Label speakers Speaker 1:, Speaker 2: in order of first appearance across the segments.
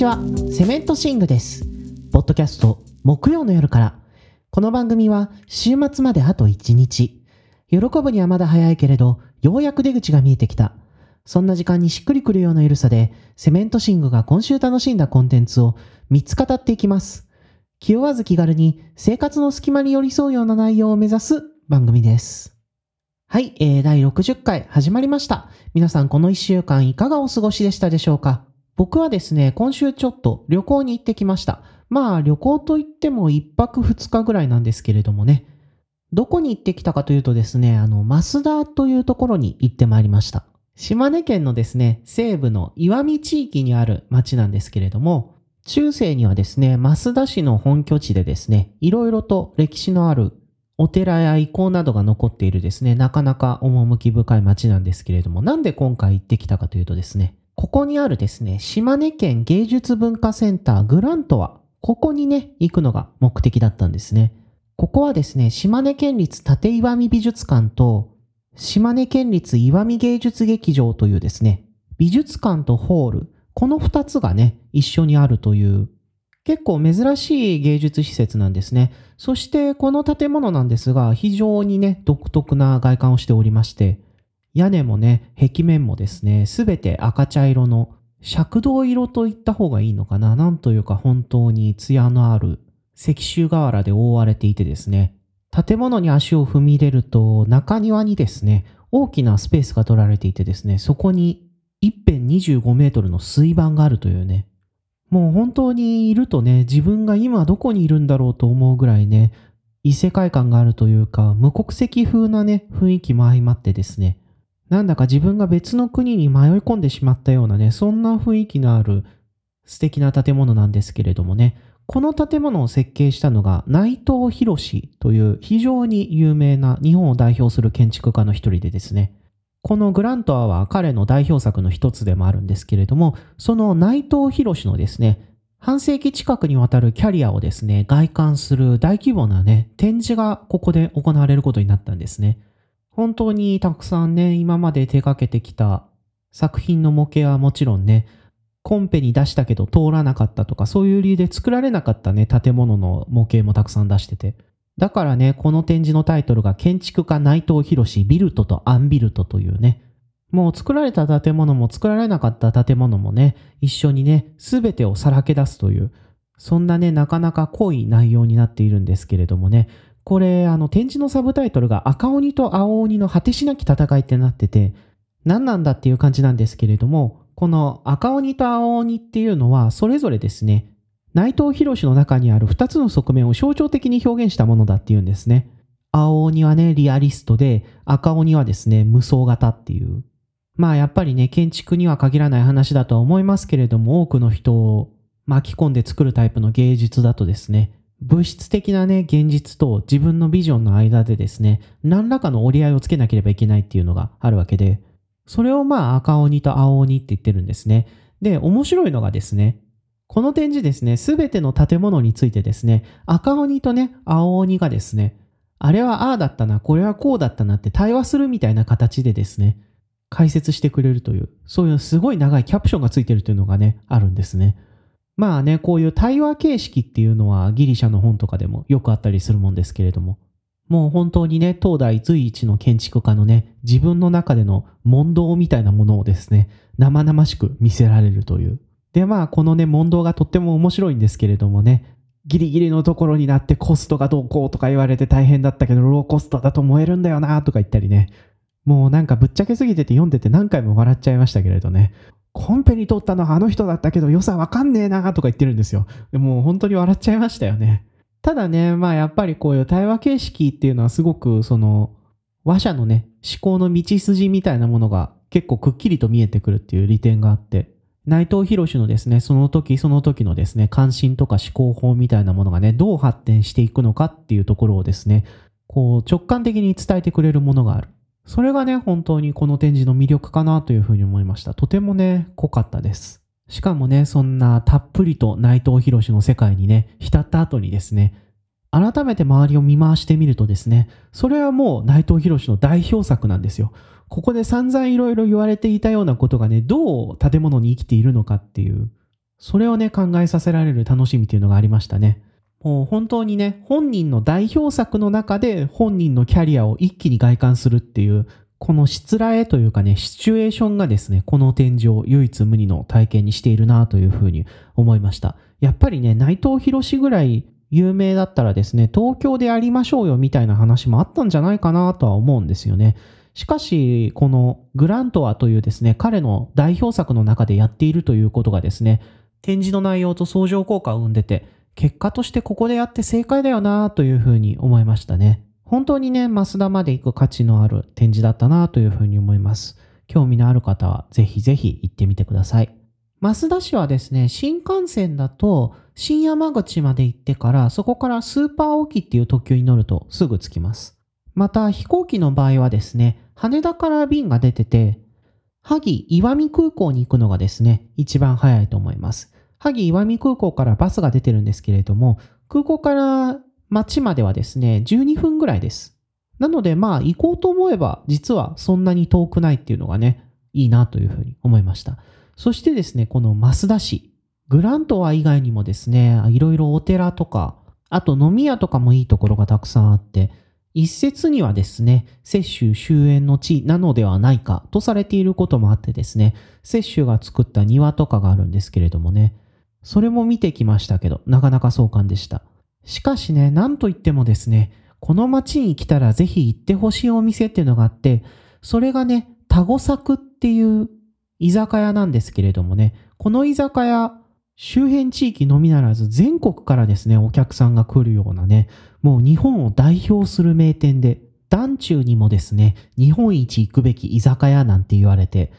Speaker 1: ちは、セメントシングです。ポッドキャスト、木曜の夜から。この番組は、週末まであと1日。喜ぶにはまだ早いけれど、ようやく出口が見えてきた。そんな時間にしっくりくるような緩さで、セメントシングが今週楽しんだコンテンツを3つ語っていきます。気負わず気軽に生活の隙間に寄り添うような内容を目指す番組です。はい、えー、第60回始まりました。皆さんこの1週間いかがお過ごしでしたでしょうか？僕はですね、今週ちょっと旅行に行ってきました。まあ旅行といっても1泊2日ぐらいなんですけれどもね。どこに行ってきたかというとですね、あの、増田というところに行ってまいりました。島根県のですね、西部の岩見地域にある町なんですけれども、中世にはですね、増田市の本拠地でですね、いろいろと歴史のあるお寺や遺構などが残っているですね、なかなか趣深い町なんですけれども、なんで今回行ってきたかというとですね、ここにあるですね、島根県芸術文化センターグラントは、ここにね、行くのが目的だったんですね。ここはですね、島根県立立岩見美術館と、島根県立岩見芸術劇場というですね、美術館とホール、この二つがね、一緒にあるという、結構珍しい芸術施設なんですね。そして、この建物なんですが、非常にね、独特な外観をしておりまして、屋根もね、壁面もですね、すべて赤茶色の、赤銅色と言った方がいいのかな。なんというか本当に艶のある石州瓦で覆われていてですね、建物に足を踏み入れると中庭にですね、大きなスペースが取られていてですね、そこに一辺25メートルの水盤があるというね、もう本当にいるとね、自分が今どこにいるんだろうと思うぐらいね、異世界感があるというか、無国籍風なね、雰囲気も相まってですね、なんだか自分が別の国に迷い込んでしまったようなね、そんな雰囲気のある素敵な建物なんですけれどもね、この建物を設計したのが内藤博という非常に有名な日本を代表する建築家の一人でですね、このグラントアは彼の代表作の一つでもあるんですけれども、その内藤博のですね、半世紀近くにわたるキャリアをですね、外観する大規模なね、展示がここで行われることになったんですね。本当にたくさんね、今まで手掛けてきた作品の模型はもちろんね、コンペに出したけど通らなかったとか、そういう理由で作られなかったね、建物の模型もたくさん出してて。だからね、この展示のタイトルが建築家内藤博士ビルトとアンビルトというね、もう作られた建物も作られなかった建物もね、一緒にね、すべてをさらけ出すという、そんなね、なかなか濃い内容になっているんですけれどもね、これ、あの、展示のサブタイトルが赤鬼と青鬼の果てしなき戦いってなってて、何なんだっていう感じなんですけれども、この赤鬼と青鬼っていうのは、それぞれですね、内藤博の中にある2つの側面を象徴的に表現したものだっていうんですね。青鬼はね、リアリストで、赤鬼はですね、無双型っていう。まあやっぱりね、建築には限らない話だとは思いますけれども、多くの人を巻き込んで作るタイプの芸術だとですね、物質的なね、現実と自分のビジョンの間でですね、何らかの折り合いをつけなければいけないっていうのがあるわけで、それをまあ赤鬼と青鬼って言ってるんですね。で、面白いのがですね、この展示ですね、すべての建物についてですね、赤鬼とね、青鬼がですね、あれはああだったな、これはこうだったなって対話するみたいな形でですね、解説してくれるという、そういうすごい長いキャプションがついてるというのがね、あるんですね。まあね、こういう対話形式っていうのはギリシャの本とかでもよくあったりするもんですけれども、もう本当にね、東大随一の建築家のね、自分の中での問答みたいなものをですね、生々しく見せられるという。で、まあ、このね、問答がとっても面白いんですけれどもね、ギリギリのところになってコストがどうこうとか言われて大変だったけど、ローコストだと燃えるんだよなとか言ったりね、もうなんかぶっちゃけすぎてて読んでて何回も笑っちゃいましたけれどね、コンペに取ったのはあの人だったけど良さわかんねえなとか言ってるんですよ。でも本当に笑っちゃいましたよね。ただね、まあやっぱりこういう対話形式っていうのはすごくその話者のね、思考の道筋みたいなものが結構くっきりと見えてくるっていう利点があって、内藤博のですね、その時その時のですね、関心とか思考法みたいなものがね、どう発展していくのかっていうところをですね、こう直感的に伝えてくれるものがある。それがね、本当にこの展示の魅力かなというふうに思いました。とてもね、濃かったです。しかもね、そんなたっぷりと内藤博士の世界にね、浸った後にですね、改めて周りを見回してみるとですね、それはもう内藤博士の代表作なんですよ。ここで散々いろいろ言われていたようなことがね、どう建物に生きているのかっていう、それをね、考えさせられる楽しみっていうのがありましたね。もう本当にね、本人の代表作の中で本人のキャリアを一気に外観するっていう、このしつらえというかね、シチュエーションがですね、この展示を唯一無二の体験にしているなというふうに思いました。やっぱりね、内藤博士ぐらい有名だったらですね、東京でやりましょうよみたいな話もあったんじゃないかなとは思うんですよね。しかし、このグラントアというですね、彼の代表作の中でやっているということがですね、展示の内容と相乗効果を生んでて、結果としてここでやって正解だよなというふうに思いましたね。本当にね、増田まで行く価値のある展示だったなというふうに思います。興味のある方はぜひぜひ行ってみてください。増田市はですね、新幹線だと新山口まで行ってから、そこからスーパーオキっていう特急に乗るとすぐ着きます。また飛行機の場合はですね、羽田から便が出てて、萩岩見空港に行くのがですね、一番早いと思います。萩岩見空港からバスが出てるんですけれども、空港から町まではですね、12分ぐらいです。なのでまあ行こうと思えば実はそんなに遠くないっていうのがね、いいなというふうに思いました。そしてですね、この増田市、グラントワ以外にもですね、いろいろお寺とか、あと飲み屋とかもいいところがたくさんあって、一説にはですね、雪舟終焉の地なのではないかとされていることもあってですね、雪舟が作った庭とかがあるんですけれどもね、それも見てきましたけど、なかなか壮観でした。しかしね、なんといってもですね、この街に来たらぜひ行ってほしいお店っていうのがあって、それがね、タゴサクっていう居酒屋なんですけれどもね、この居酒屋、周辺地域のみならず全国からですね、お客さんが来るようなね、もう日本を代表する名店で、団中にもですね、日本一行くべき居酒屋なんて言われて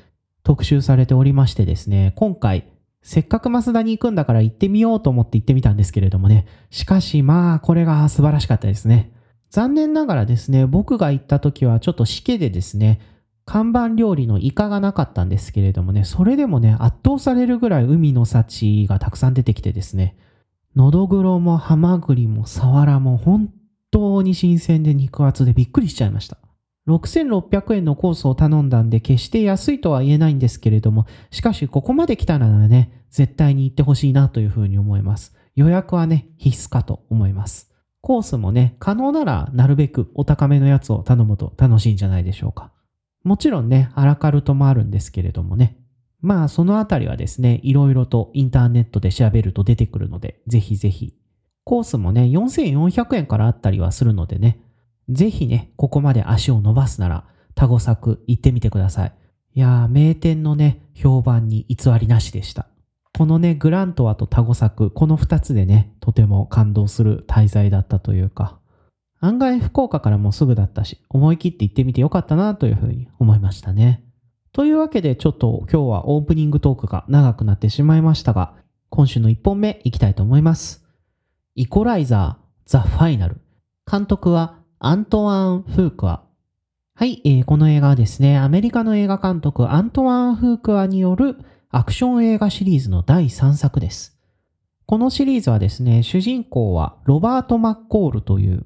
Speaker 1: 特集されておりましてですね、今回せっかく増田に行くんだから行ってみようと思って行ってみたんですけれどもね。しかしまあ、これが素晴らしかったですね。残念ながらですね、僕が行った時はちょっとしけでですね、看板料理のイカがなかったんですけれどもね、それでもね、圧倒されるぐらい海の幸がたくさん出てきてですね、のどぐろもハマグリもサワラも本当に新鮮で肉厚でびっくりしちゃいました。6600円のコースを頼んだんで決して安いとは言えないんですけれども、しかしここまで来たならね、絶対に行ってほしいなというふうに思います。予約はね、必須かと思います。コースもね、可能ならなるべくお高めのやつを頼むと楽しいんじゃないでしょうか。もちろんね、アラカルトもあるんですけれどもね。まあそのあたりはですね、いろいろとインターネットで調べると出てくるので、ぜひぜひ。コースもね、4400円からあったりはするのでね、ぜひね、ここまで足を伸ばすなら、タゴ作行ってみてください。いやー、名店のね、評判に偽りなしでした。このね、グラントワとタゴ作、この二つでね、とても感動する滞在だったというか、案外福岡からもすぐだったし、思い切って行ってみてよかったなというふうに思いましたね。というわけで、ちょっと今日はオープニングトークが長くなってしまいましたが、今週の1本目いきたいと思います。イコライザー、ザ・ファイナル。監督はアントワン・フークア。はい、えー、この映画はですね、アメリカの映画監督アントワン・フークアによるアクション映画シリーズの第3作です。このシリーズはですね、主人公はロバート・マッコールという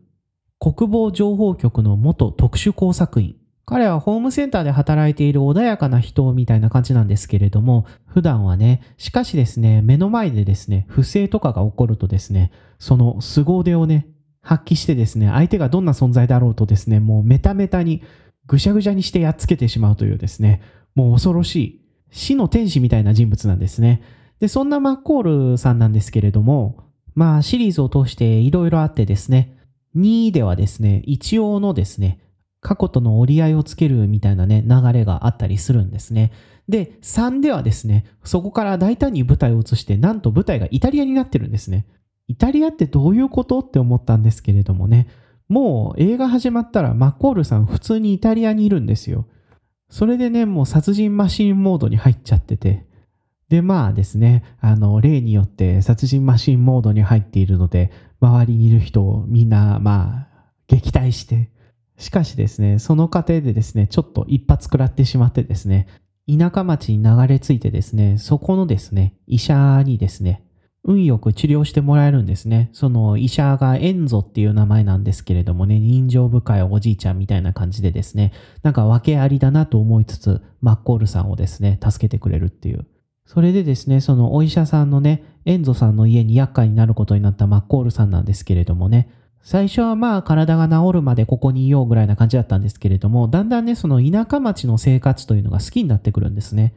Speaker 1: 国防情報局の元特殊工作員。彼はホームセンターで働いている穏やかな人みたいな感じなんですけれども、普段はね、しかしですね、目の前でですね、不正とかが起こるとですね、その凄腕をね、発揮してですね、相手がどんな存在だろうとですね、もうメタメタにぐしゃぐしゃにしてやっつけてしまうというですね、もう恐ろしい死の天使みたいな人物なんですね。で、そんなマッコールさんなんですけれども、まあシリーズを通していろいろあってですね、2ではですね、一応のですね、過去との折り合いをつけるみたいなね、流れがあったりするんですね。で、3ではですね、そこから大胆に舞台を移して、なんと舞台がイタリアになってるんですね。イタリアってどういうことって思ったんですけれどもね、もう映画始まったらマッコールさん普通にイタリアにいるんですよ。それでね、もう殺人マシンモードに入っちゃってて。で、まあですね、あの、例によって殺人マシンモードに入っているので、周りにいる人をみんな、まあ、撃退して。しかしですね、その過程でですね、ちょっと一発食らってしまってですね、田舎町に流れ着いてですね、そこのですね、医者にですね、運よく治療してもらえるんですね。その医者がエンゾっていう名前なんですけれどもね、人情深いおじいちゃんみたいな感じでですね、なんか訳ありだなと思いつつ、マッコールさんをですね、助けてくれるっていう。それでですね、そのお医者さんのね、エンゾさんの家に厄介になることになったマッコールさんなんですけれどもね、最初はまあ体が治るまでここにいようぐらいな感じだったんですけれども、だんだんね、その田舎町の生活というのが好きになってくるんですね。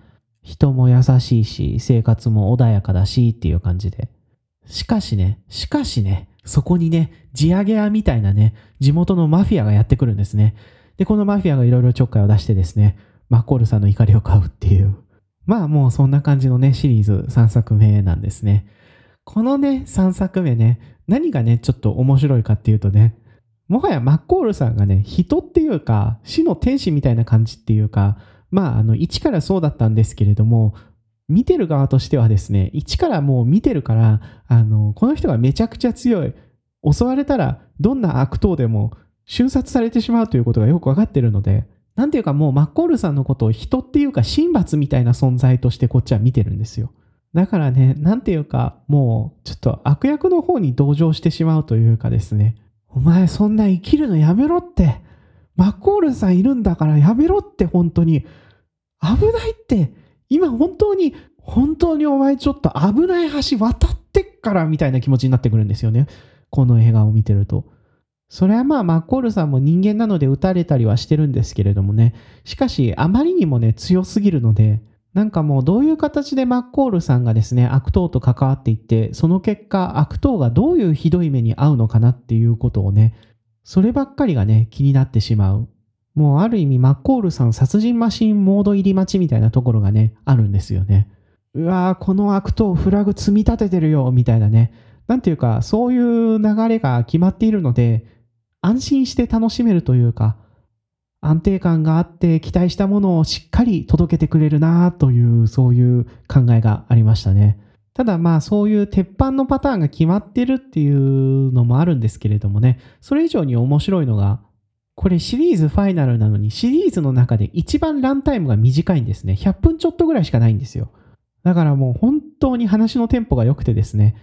Speaker 1: 人も優しいし、生活も穏やかだしっていう感じで。しかしね、しかしね、そこにね、地上げ屋みたいなね、地元のマフィアがやってくるんですね。で、このマフィアがいろいろちょっかいを出してですね、マッコールさんの怒りを買うっていう。まあもうそんな感じのね、シリーズ3作目なんですね。このね、3作目ね、何がね、ちょっと面白いかっていうとね、もはやマッコールさんがね、人っていうか、死の天使みたいな感じっていうか、まあ、あの、一からそうだったんですけれども、見てる側としてはですね、一からもう見てるから、あの、この人がめちゃくちゃ強い。襲われたら、どんな悪党でも瞬殺されてしまうということがよくわかってるので、なんていうかもうマッコールさんのことを人っていうか神罰みたいな存在としてこっちは見てるんですよ。だからね、なんていうか、もうちょっと悪役の方に同情してしまうというかですね、お前そんな生きるのやめろって、マコールさんいるんだからやめろって本当に、危ないって、今本当に、本当にお前ちょっと危ない橋渡ってっからみたいな気持ちになってくるんですよね。この映画を見てると。それはまあマッコールさんも人間なので撃たれたりはしてるんですけれどもね。しかしあまりにもね強すぎるので、なんかもうどういう形でマッコールさんがですね、悪党と関わっていって、その結果悪党がどういうひどい目に遭うのかなっていうことをね、そればっかりがね、気になってしまう。もうある意味マッコールさん殺人マシンモード入り待ちみたいなところがね、あるんですよね。うわーこの悪党フラグ積み立ててるよ、みたいなね。なんていうか、そういう流れが決まっているので、安心して楽しめるというか、安定感があって期待したものをしっかり届けてくれるなという、そういう考えがありましたね。ただまあそういう鉄板のパターンが決まってるっていうのもあるんですけれどもね、それ以上に面白いのが、これシリーズファイナルなのにシリーズの中で一番ランタイムが短いんですね。100分ちょっとぐらいしかないんですよ。だからもう本当に話のテンポが良くてですね、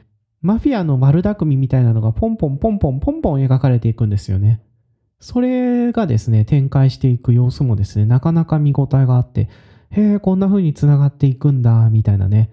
Speaker 1: マフィアの丸巧みみたいなのがポンポンポンポンポンポン描かれていくんですよね。それがですね、展開していく様子もですね、なかなか見応えがあって、へえ、こんな風に繋がっていくんだ、みたいなね。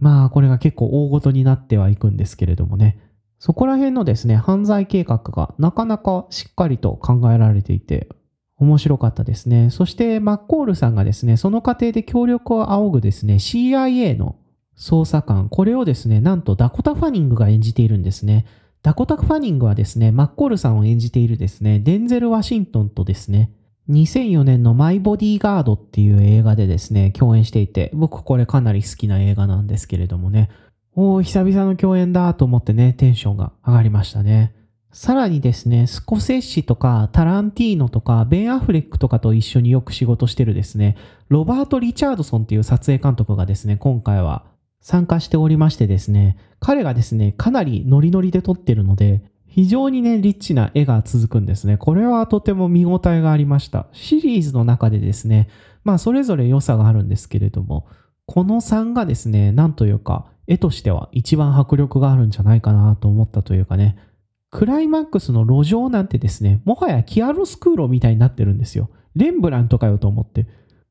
Speaker 1: まあ、これが結構大ごとになってはいくんですけれどもね。そこら辺のですね、犯罪計画がなかなかしっかりと考えられていて、面白かったですね。そして、マッコールさんがですね、その過程で協力を仰ぐですね、CIA の捜査官、これをですね、なんとダコタ・ファニングが演じているんですね。ダコタ・ファニングはですね、マッコールさんを演じているですね、デンゼル・ワシントンとですね、2004年のマイ・ボディーガードっていう映画でですね、共演していて、僕これかなり好きな映画なんですけれどもね、おー、久々の共演だと思ってね、テンションが上がりましたね。さらにですね、スコセッシとかタランティーノとかベン・アフレックとかと一緒によく仕事してるですね、ロバート・リチャードソンっていう撮影監督がですね、今回は参加しておりましてですね、彼がですね、かなりノリノリで撮ってるので、非常にね、リッチな絵が続くんですね。これはとても見応えがありました。シリーズの中でですね、まあそれぞれ良さがあるんですけれども、この3がですね、なんというか、絵としては一番迫力があるんじゃないかなと思ったというかね、クライマックスの路上なんてですね、もはやキアロスクーロみたいになってるんですよ。レンブラントかよと思って。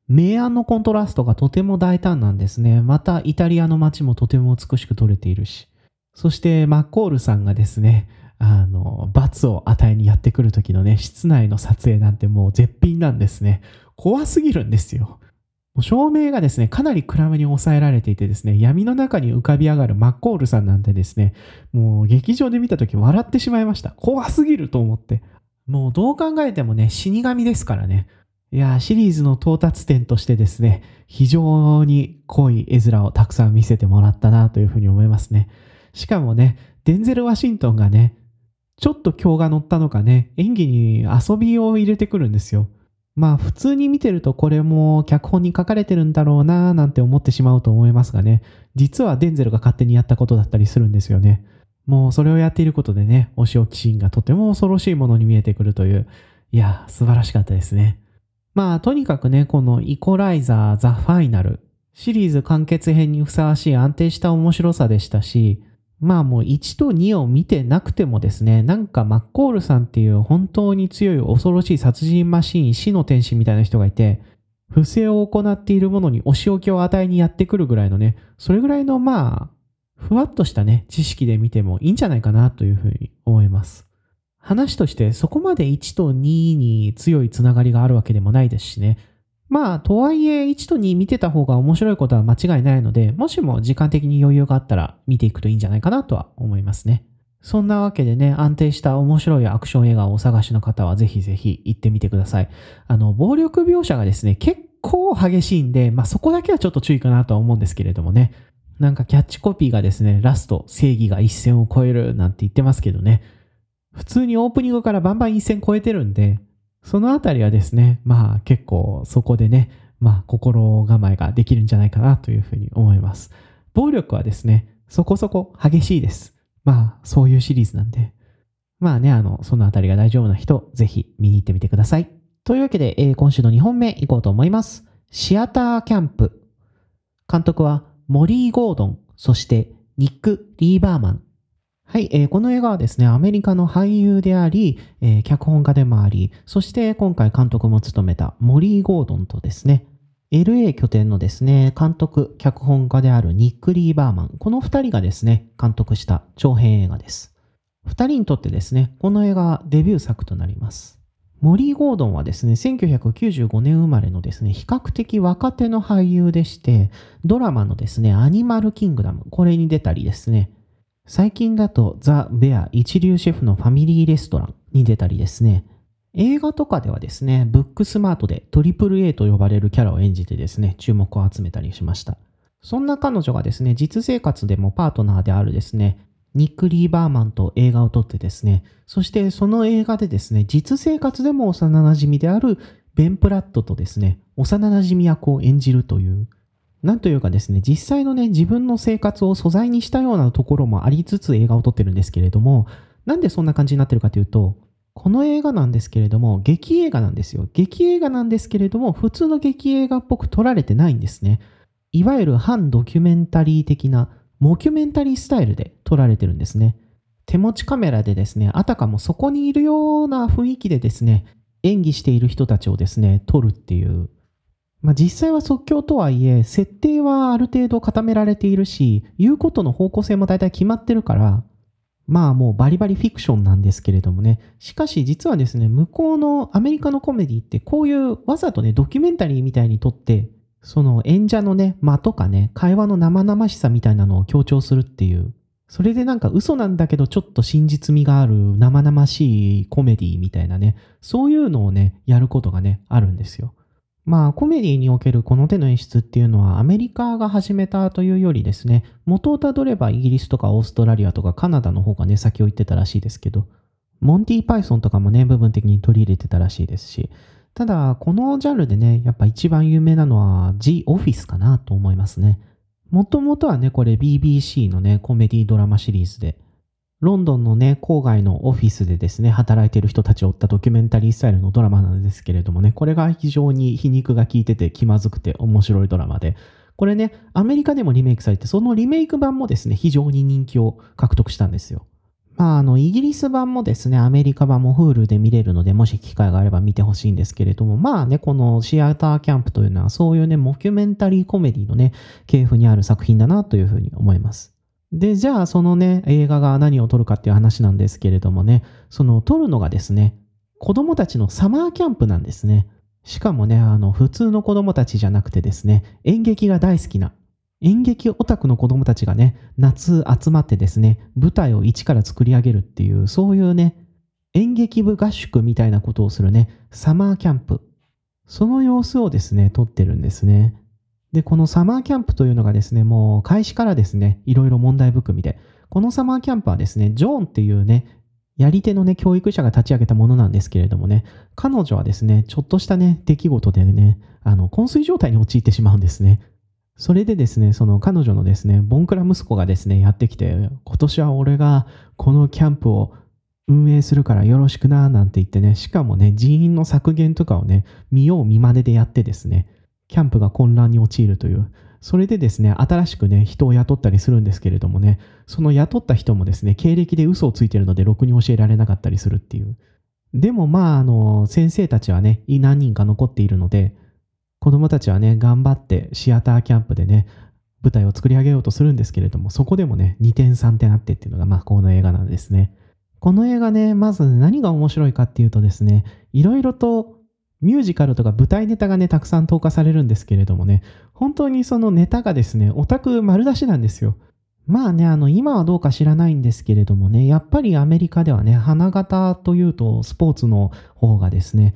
Speaker 1: 明暗のコントラストがとても大胆なんですね。またイタリアの街もとても美しく撮れているし。そしてマッコールさんがですね、あの、罰を与えにやってくる時のね、室内の撮影なんてもう絶品なんですね。怖すぎるんですよ。照明がですね、かなり暗めに抑えられていてですね、闇の中に浮かび上がるマッコールさんなんてですね、もう劇場で見た時笑ってしまいました。怖すぎると思って。もうどう考えてもね、死神ですからね。いや、シリーズの到達点としてですね、非常に濃い絵面をたくさん見せてもらったなというふうに思いますね。しかもね、デンゼル・ワシントンがね、ちょっと今日が乗ったのかね、演技に遊びを入れてくるんですよ。まあ普通に見てるとこれも脚本に書かれてるんだろうなーなんて思ってしまうと思いますがね、実はデンゼルが勝手にやったことだったりするんですよね。もうそれをやっていることでね、お仕置きシーンがとても恐ろしいものに見えてくるという、いや、素晴らしかったですね。まあ、とにかくね、このイコライザー、ザ・ファイナル、シリーズ完結編にふさわしい安定した面白さでしたし、まあもう1と2を見てなくてもですね、なんかマッコールさんっていう本当に強い恐ろしい殺人マシーン、死の天使みたいな人がいて、不正を行っているものにお仕置きを与えにやってくるぐらいのね、それぐらいのまあ、ふわっとしたね、知識で見てもいいんじゃないかなというふうに思います。話としてそこまで1と2に強いつながりがあるわけでもないですしね。まあ、とはいえ1と2見てた方が面白いことは間違いないので、もしも時間的に余裕があったら見ていくといいんじゃないかなとは思いますね。そんなわけでね、安定した面白いアクション映画をお探しの方はぜひぜひ行ってみてください。あの、暴力描写がですね、結構激しいんで、まあそこだけはちょっと注意かなとは思うんですけれどもね。なんかキャッチコピーがですね、ラスト、正義が一線を越えるなんて言ってますけどね。普通にオープニングからバンバン一線越えてるんで、そのあたりはですね、まあ結構そこでね、まあ心構えができるんじゃないかなというふうに思います。暴力はですね、そこそこ激しいです。まあそういうシリーズなんで。まあね、あの、そのあたりが大丈夫な人、ぜひ見に行ってみてください。というわけで、えー、今週の2本目行こうと思います。シアターキャンプ。監督はモリー・ゴードン、そしてニック・リーバーマン。はい、えー、この映画はですね、アメリカの俳優であり、えー、脚本家でもあり、そして今回監督も務めたモリー・ゴードンとですね、LA 拠点のですね、監督、脚本家であるニック・リー・バーマン、この二人がですね、監督した長編映画です。二人にとってですね、この映画はデビュー作となります。モリー・ゴードンはですね、1995年生まれのですね、比較的若手の俳優でして、ドラマのですね、アニマル・キングダム、これに出たりですね、最近だとザ・ベア一流シェフのファミリーレストランに出たりですね、映画とかではですね、ブックスマートでトリプル A と呼ばれるキャラを演じてですね、注目を集めたりしました。そんな彼女がですね、実生活でもパートナーであるですね、ニック・リーバーマンと映画を撮ってですね、そしてその映画でですね、実生活でも幼馴染であるベン・プラットとですね、幼馴染役を演じるという、なんというかですね、実際のね、自分の生活を素材にしたようなところもありつつ映画を撮ってるんですけれども、なんでそんな感じになってるかというと、この映画なんですけれども、劇映画なんですよ。劇映画なんですけれども、普通の劇映画っぽく撮られてないんですね。いわゆる反ドキュメンタリー的なモキュメンタリースタイルで撮られてるんですね。手持ちカメラでですね、あたかもそこにいるような雰囲気でですね、演技している人たちをですね、撮るっていう。まあ、実際は即興とはいえ、設定はある程度固められているし、言うことの方向性も大体決まってるから、まあもうバリバリフィクションなんですけれどもね。しかし実はですね、向こうのアメリカのコメディってこういうわざとね、ドキュメンタリーみたいに撮って、その演者のね、間とかね、会話の生々しさみたいなのを強調するっていう。それでなんか嘘なんだけどちょっと真実味がある生々しいコメディみたいなね、そういうのをね、やることがね、あるんですよ。まあ、コメディにおけるこの手の演出っていうのはアメリカが始めたというよりですね、元をたどればイギリスとかオーストラリアとかカナダの方がね、先を行ってたらしいですけど、モンティ・パイソンとかもね、部分的に取り入れてたらしいですし、ただ、このジャンルでね、やっぱ一番有名なのは The Office かなと思いますね。もともとはね、これ BBC のね、コメディドラマシリーズで、ロンドンのね、郊外のオフィスでですね、働いている人たちを追ったドキュメンタリースタイルのドラマなんですけれどもね、これが非常に皮肉が効いてて気まずくて面白いドラマで、これね、アメリカでもリメイクされて、そのリメイク版もですね、非常に人気を獲得したんですよ。まあ、あの、イギリス版もですね、アメリカ版も Hulu で見れるので、もし機会があれば見てほしいんですけれども、まあね、このシアターキャンプというのは、そういうね、モキュメンタリーコメディのね、系譜にある作品だなというふうに思います。で、じゃあ、そのね、映画が何を撮るかっていう話なんですけれどもね、その撮るのがですね、子供たちのサマーキャンプなんですね。しかもね、あの、普通の子供たちじゃなくてですね、演劇が大好きな演劇オタクの子供たちがね、夏集まってですね、舞台を一から作り上げるっていう、そういうね、演劇部合宿みたいなことをするね、サマーキャンプ。その様子をですね、撮ってるんですね。で、このサマーキャンプというのがですね、もう開始からですね、いろいろ問題含みで、このサマーキャンプはですね、ジョーンっていうね、やり手のね、教育者が立ち上げたものなんですけれどもね、彼女はですね、ちょっとしたね、出来事でね、あの、昏睡状態に陥ってしまうんですね。それでですね、その彼女のですね、ボンクラ息子がですね、やってきて、今年は俺がこのキャンプを運営するからよろしくな、なんて言ってね、しかもね、人員の削減とかをね、見よう見まねでやってですね、キャンプが混乱に陥るという、それでですね、新しくね、人を雇ったりするんですけれどもね、その雇った人もですね、経歴で嘘をついてるので、ろくに教えられなかったりするっていう。でもまあ、あの、先生たちはね、何人か残っているので、子供たちはね、頑張ってシアターキャンプでね、舞台を作り上げようとするんですけれども、そこでもね、2点3点あってっていうのが、まあ、この映画なんですね。この映画ね、まず何が面白いかっていうとですね、いろいろとミュージカルとか舞台ネタがね、たくさん投下されるんですけれどもね、本当にそのネタがですね、オタク丸出しなんですよ。まあね、あの、今はどうか知らないんですけれどもね、やっぱりアメリカではね、花形というとスポーツの方がですね、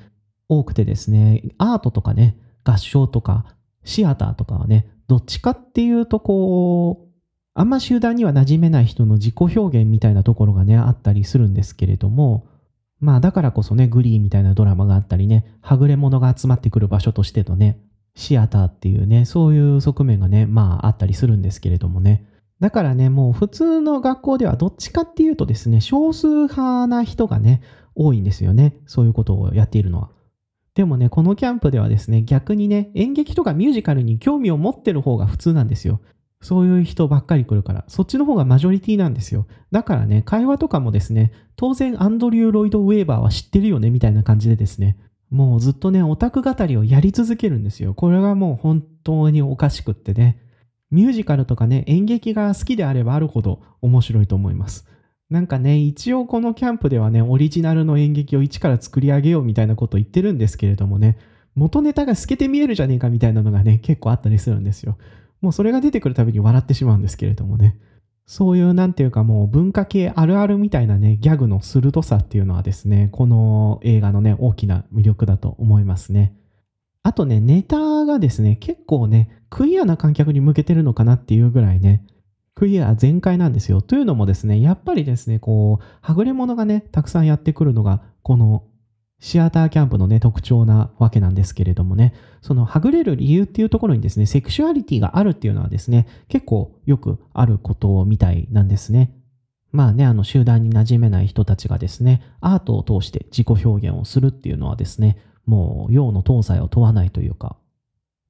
Speaker 1: 多くてですね、アートとかね、合唱とか、シアターとかはね、どっちかっていうとこう、あんま集団には馴染めない人の自己表現みたいなところがね、あったりするんですけれども、まあだからこそね、グリーみたいなドラマがあったりね、はぐれ者が集まってくる場所としてのね、シアターっていうね、そういう側面がね、まああったりするんですけれどもね。だからね、もう普通の学校ではどっちかっていうとですね、少数派な人がね、多いんですよね。そういうことをやっているのは。でもね、このキャンプではですね、逆にね、演劇とかミュージカルに興味を持ってる方が普通なんですよ。そういう人ばっかり来るから、そっちの方がマジョリティなんですよ。だからね、会話とかもですね、当然アンドリュー・ロイド・ウェーバーは知ってるよね、みたいな感じでですね、もうずっとね、オタク語りをやり続けるんですよ。これがもう本当におかしくってね。ミュージカルとかね、演劇が好きであればあるほど面白いと思います。なんかね、一応このキャンプではね、オリジナルの演劇を一から作り上げようみたいなこと言ってるんですけれどもね、元ネタが透けて見えるじゃねえかみたいなのがね、結構あったりするんですよ。もうそれが出てくるたびに笑ってしまうんですけれどもね。そういうなんていうかもう文化系あるあるみたいなね、ギャグの鋭さっていうのはですね、この映画のね、大きな魅力だと思いますね。あとね、ネタがですね、結構ね、クイアな観客に向けてるのかなっていうぐらいね、クイア全開なんですよ。というのもですね、やっぱりですね、こう、はぐれ者がね、たくさんやってくるのが、このシアターキャンプのね、特徴なわけなんですけれどもね、そのはぐれる理由っていうところにですね、セクシュアリティがあるっていうのはですね、結構よくあることみたいなんですね。まあね、あの集団に馴染めない人たちがですね、アートを通して自己表現をするっていうのはですね、もう用の東西を問わないというか、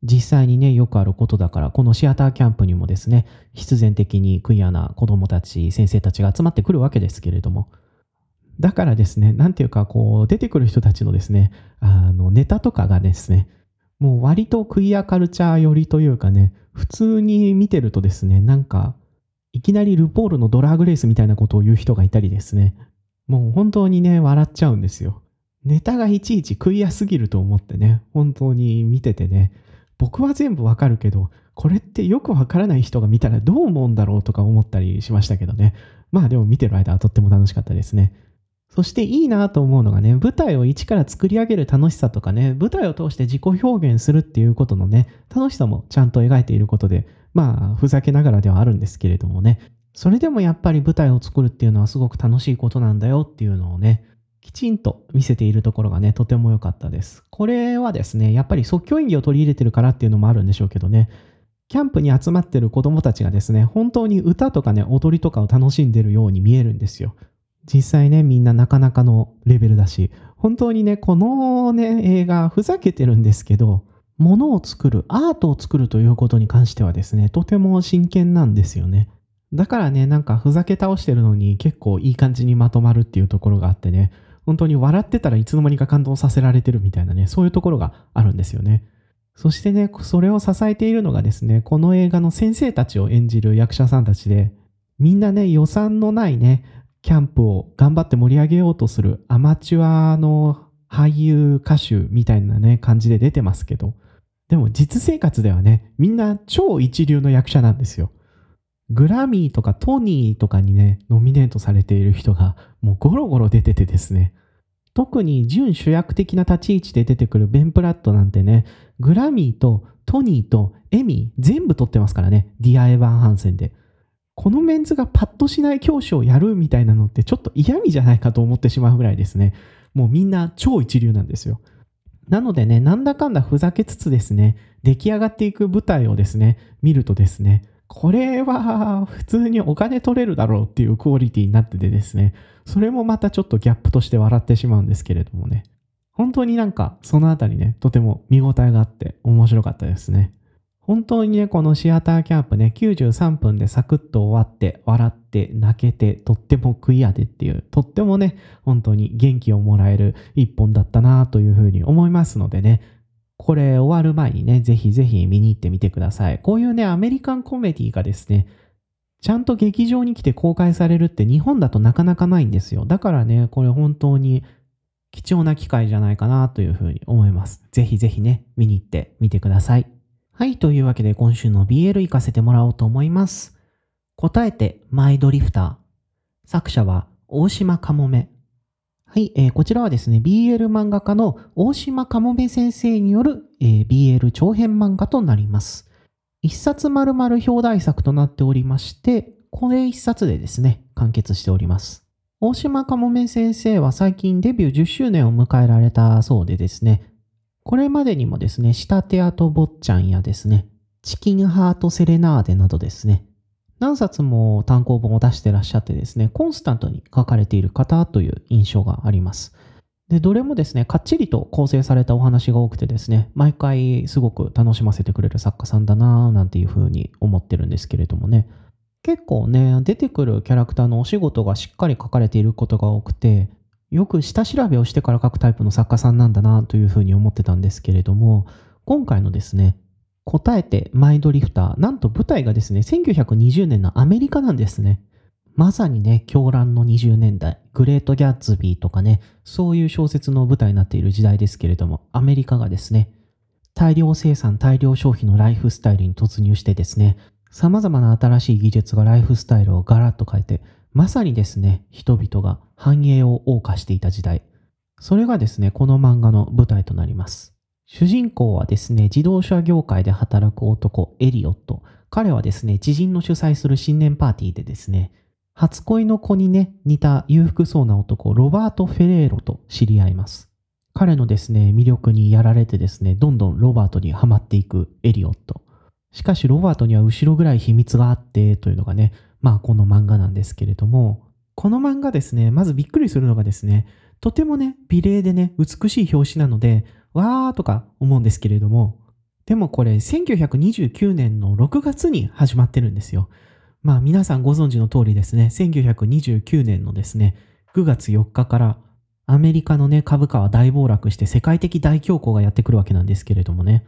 Speaker 1: 実際にね、よくあることだから、このシアターキャンプにもですね、必然的にクイアな子供たち、先生たちが集まってくるわけですけれども、だからですね、なんていうか、こう、出てくる人たちのですね、あの、ネタとかがですね、もう割とクイアカルチャー寄りというかね、普通に見てるとですね、なんか、いきなりルポールのドラグレースみたいなことを言う人がいたりですね、もう本当にね、笑っちゃうんですよ。ネタがいちいちクイアすぎると思ってね、本当に見ててね、僕は全部わかるけど、これってよくわからない人が見たらどう思うんだろうとか思ったりしましたけどね。まあでも見てる間はとっても楽しかったですね。そしていいなと思うのがね、舞台を一から作り上げる楽しさとかね、舞台を通して自己表現するっていうことのね、楽しさもちゃんと描いていることで、まあ、ふざけながらではあるんですけれどもね、それでもやっぱり舞台を作るっていうのはすごく楽しいことなんだよっていうのをね、きちんと見せているところがね、とても良かったです。これはですね、やっぱり即興演技を取り入れてるからっていうのもあるんでしょうけどね、キャンプに集まってる子供たちがですね、本当に歌とかね、踊りとかを楽しんでるように見えるんですよ。実際ね、みんななかなかのレベルだし、本当にね、このね、映画、ふざけてるんですけど、ものを作る、アートを作るということに関してはですね、とても真剣なんですよね。だからね、なんかふざけ倒してるのに結構いい感じにまとまるっていうところがあってね、本当に笑ってたらいつの間にか感動させられてるみたいなね、そういうところがあるんですよね。そしてね、それを支えているのがですね、この映画の先生たちを演じる役者さんたちで、みんなね、予算のないね、キャンプを頑張って盛り上げようとするアマチュアの俳優歌手みたいなね感じで出てますけど。でも実生活ではねみんな超一流の役者なんですよ。グラミーとかトニーとかにねノミネートされている人がもうゴロゴロ出ててですね。特に準主役的な立ち位置で出てくるベン・プラットなんてねグラミーとトニーとエミー全部取ってますからね。ディア・エヴァン・ハンセンで。このメンズがパッとしない教師をやるみたいなのってちょっと嫌味じゃないかと思ってしまうぐらいですね。もうみんな超一流なんですよ。なのでね、なんだかんだふざけつつですね、出来上がっていく舞台をですね、見るとですね、これは普通にお金取れるだろうっていうクオリティになっててですね、それもまたちょっとギャップとして笑ってしまうんですけれどもね、本当になんかそのあたりね、とても見応えがあって面白かったですね。本当にね、このシアターキャンプね、93分でサクッと終わって、笑って、泣けて、とってもクイアでっていう、とってもね、本当に元気をもらえる一本だったなというふうに思いますのでね、これ終わる前にね、ぜひぜひ見に行ってみてください。こういうね、アメリカンコメディがですね、ちゃんと劇場に来て公開されるって日本だとなかなかないんですよ。だからね、これ本当に貴重な機会じゃないかなというふうに思います。ぜひぜひね、見に行ってみてください。はい、というわけで今週の BL 行かせてもらおうと思います。答えてマイドリフター。作者は大島かもめ。はい、えー、こちらはですね、BL 漫画家の大島かもめ先生による、えー、BL 長編漫画となります。一冊丸々表題作となっておりまして、これ一冊でですね、完結しております。大島かもめ先生は最近デビュー10周年を迎えられたそうでですね、これまでにもですね、仕立て跡坊ちゃんやですね、チキンハートセレナーデなどですね、何冊も単行本を出してらっしゃってですね、コンスタントに書かれている方という印象があります。で、どれもですね、かっちりと構成されたお話が多くてですね、毎回すごく楽しませてくれる作家さんだなぁなんていうふうに思ってるんですけれどもね。結構ね、出てくるキャラクターのお仕事がしっかり書かれていることが多くて、よく下調べをしてから書くタイプの作家さんなんだなというふうに思ってたんですけれども、今回のですね、答えてマイドリフター、なんと舞台がですね、1920年のアメリカなんですね。まさにね、狂乱の20年代、グレート・ギャッツビーとかね、そういう小説の舞台になっている時代ですけれども、アメリカがですね、大量生産、大量消費のライフスタイルに突入してですね、様々な新しい技術がライフスタイルをガラッと変えて、まさにですね、人々が繁栄を謳歌していた時代。それがですね、この漫画の舞台となります。主人公はですね、自動車業界で働く男、エリオット。彼はですね、知人の主催する新年パーティーでですね、初恋の子にね、似た裕福そうな男、ロバート・フェレーロと知り合います。彼のですね、魅力にやられてですね、どんどんロバートにはまっていくエリオット。しかし、ロバートには後ろぐらい秘密があって、というのがね、まあこの漫画なんですけれども、この漫画ですね、まずびっくりするのがですね、とてもね、美麗でね、美しい表紙なので、わーとか思うんですけれども、でもこれ1929年の6月に始まってるんですよ。まあ皆さんご存知の通りですね、1929年のですね、9月4日からアメリカのね、株価は大暴落して世界的大恐慌がやってくるわけなんですけれどもね。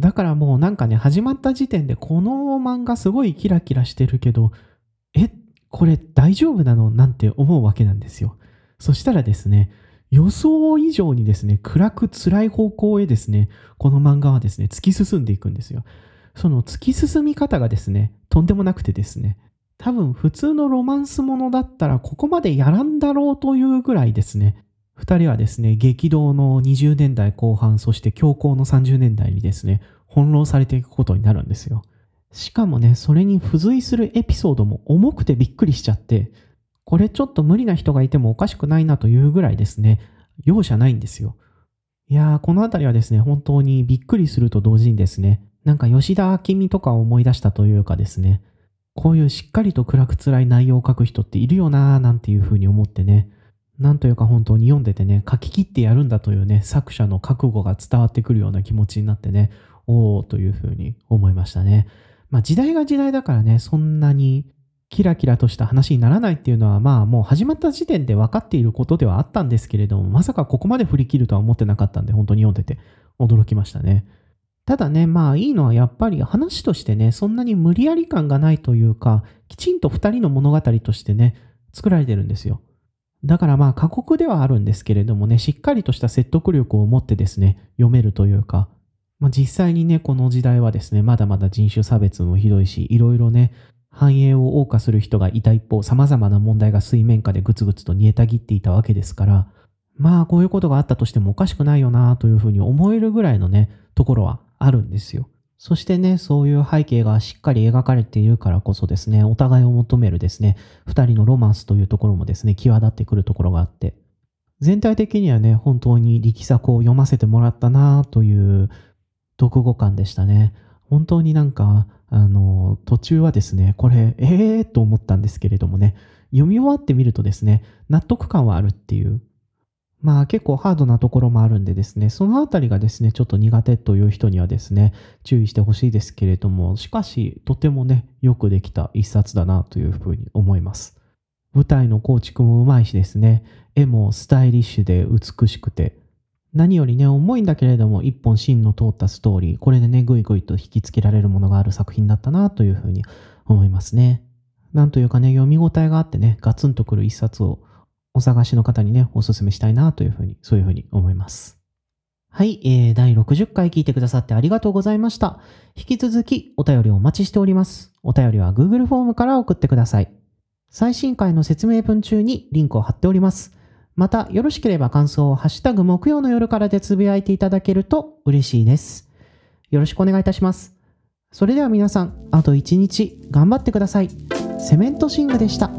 Speaker 1: だからもうなんかね、始まった時点でこの漫画すごいキラキラしてるけど、これ大丈夫なの？なんて思うわけなんですよ。そしたらですね、予想以上にですね、暗く辛い方向へですね、この漫画はですね、突き進んでいくんですよ。その突き進み方がですね、とんでもなくてですね、多分普通のロマンスものだったらここまでやらんだろうというぐらいですね、二人はですね、激動の20年代後半、そして強行の30年代にですね、翻弄されていくことになるんですよ。しかもね、それに付随するエピソードも重くてびっくりしちゃって、これちょっと無理な人がいてもおかしくないなというぐらいですね、容赦ないんですよ。いやー、このあたりはですね、本当にびっくりすると同時にですね、なんか吉田明美とかを思い出したというかですね、こういうしっかりと暗く辛い内容を書く人っているよなーなんていうふうに思ってね、なんというか本当に読んでてね、書き切ってやるんだというね、作者の覚悟が伝わってくるような気持ちになってね、おーというふうに思いましたね。まあ時代が時代だからね、そんなにキラキラとした話にならないっていうのはまあもう始まった時点で分かっていることではあったんですけれども、まさかここまで振り切るとは思ってなかったんで、本当に読んでて驚きましたね。ただね、まあいいのはやっぱり話としてね、そんなに無理やり感がないというか、きちんと二人の物語としてね、作られてるんですよ。だからまあ過酷ではあるんですけれどもね、しっかりとした説得力を持ってですね、読めるというか、まあ、実際にね、この時代はですね、まだまだ人種差別もひどいし、いろいろね、繁栄を謳歌する人がいた一方、様々な問題が水面下でぐつぐつと煮えたぎっていたわけですから、まあこういうことがあったとしてもおかしくないよなというふうに思えるぐらいのね、ところはあるんですよ。そしてね、そういう背景がしっかり描かれているからこそですね、お互いを求めるですね、二人のロマンスというところもですね、際立ってくるところがあって、全体的にはね、本当に力作を読ませてもらったなという読後感でしたね。本当になんか、あの、途中はですね、これ、ええー、と思ったんですけれどもね、読み終わってみるとですね、納得感はあるっていう。まあ結構ハードなところもあるんでですね、そのあたりがですね、ちょっと苦手という人にはですね、注意してほしいですけれども、しかし、とてもね、よくできた一冊だなというふうに思います。舞台の構築もうまいしですね、絵もスタイリッシュで美しくて、何よりね、重いんだけれども、一本芯の通ったストーリー、これでね、ぐいぐいと引きつけられるものがある作品だったなというふうに思いますね。なんというかね、読み応えがあってね、ガツンとくる一冊をお探しの方にね、お勧めしたいなというふうに、そういうふうに思います。はい、えー、第60回聞いてくださってありがとうございました。引き続きお便りをお待ちしております。お便りは Google フォームから送ってください。最新回の説明文中にリンクを貼っております。また、よろしければ感想をハッシュタグ木曜の夜からでつぶやいていただけると嬉しいです。よろしくお願いいたします。それでは皆さん、あと一日頑張ってください。セメントシングでした。